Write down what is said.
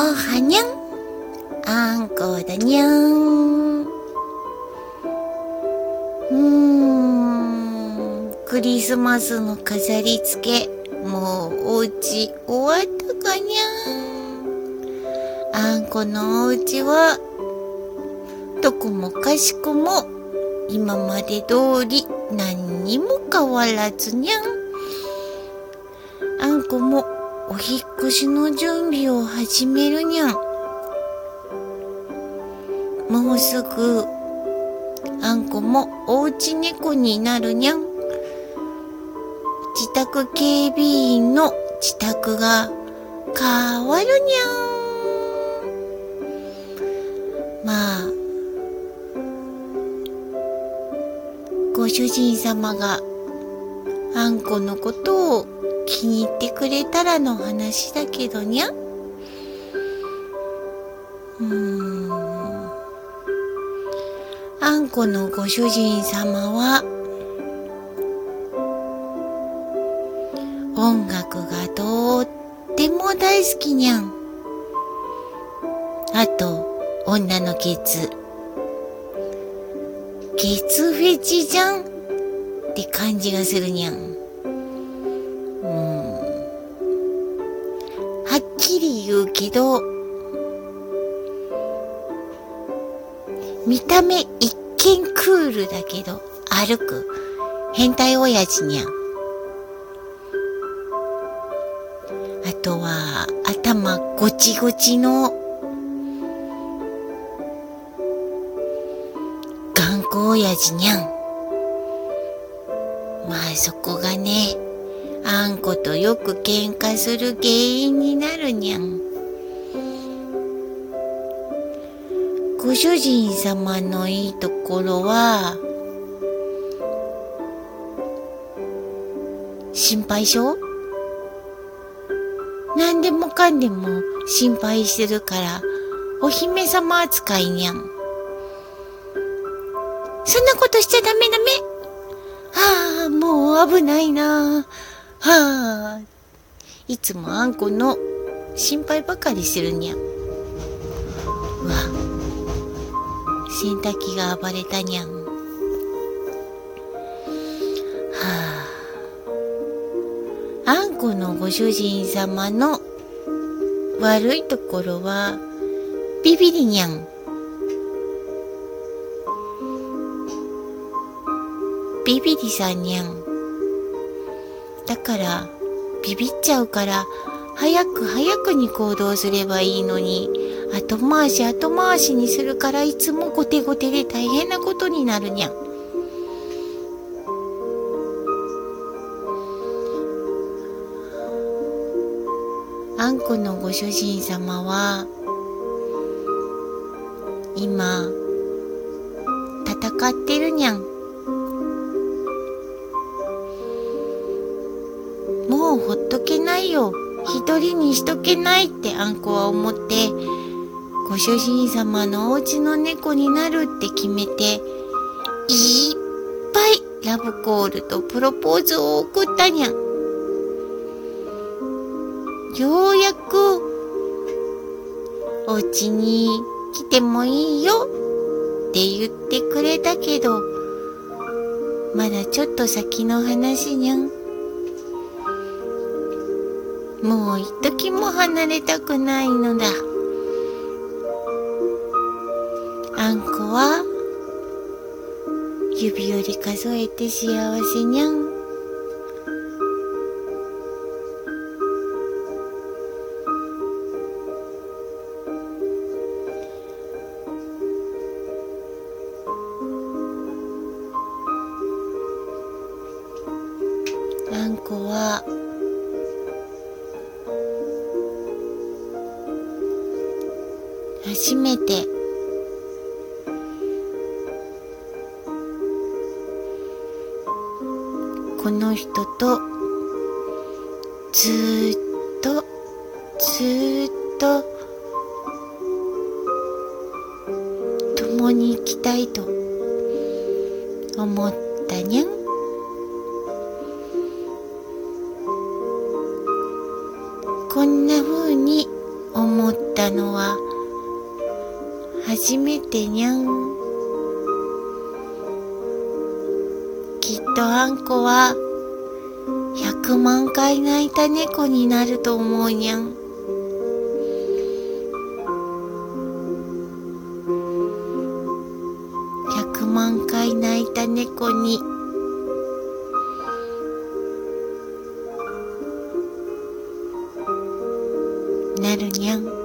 おはにゃん。あんこだにゃん。うーん。クリスマスの飾り付け、もうおうち終わったかにゃん。あんこのおうちは、どこもかしこも、今まで通り何にも変わらずにゃん。あんこもお引っ越しの準備を始めるにゃん。もうすぐ、あんこもおうち猫になるにゃん。自宅警備員の自宅が変わるにゃん。まあ、ご主人様があんこのことを気に入ってくれたらの話だけどにゃ。うーん。あんこのご主人様は、音楽がとっても大好きにゃん。あと、女のケツ。ケツフェチじゃんって感じがするにゃん。り言うけど、見た目一見クールだけど、歩く変態親父にゃん。あとは、頭ごちごちの、頑固親父にゃん。まあそこがね、あんことよく喧嘩する原因になるにゃん。ご主人様のいいところは、心配性？何でもかんでも心配してるから、お姫様扱いにゃん。そんなことしちゃダメダメ？はあ、もう危ないな。はあ。いつもあんこの心配ばかりしてるにゃん。わ。洗濯機が暴れたにゃん。はあ。あんこのご主人様の悪いところは、ビビリにゃん。ビビリさんにゃん。だから、ビビっちゃうから、早く早くに行動すればいいのに、後回し後回しにするからいつも後手後手で大変なことになるにゃん。あんこのご主人様は、今、戦ってるにゃん。もうほっとけないよ。一人にしとけないってあんこは思って、ご主人様のお家の猫になるって決めて、いっぱいラブコールとプロポーズを送ったにゃん。ようやく、お家に来てもいいよって言ってくれたけど、まだちょっと先の話にゃん。もう一時も離れたくないのだ。あんこは、指折り数えて幸せにゃん。あんこは、初めて。この人とずっとずっと共に生きたいと思ったにゃん。こんな風に思ったのは初めてにゃん。きっとあんこは100万回泣いた猫になると思うにゃん。100万回泣いた猫に。なるにゃん。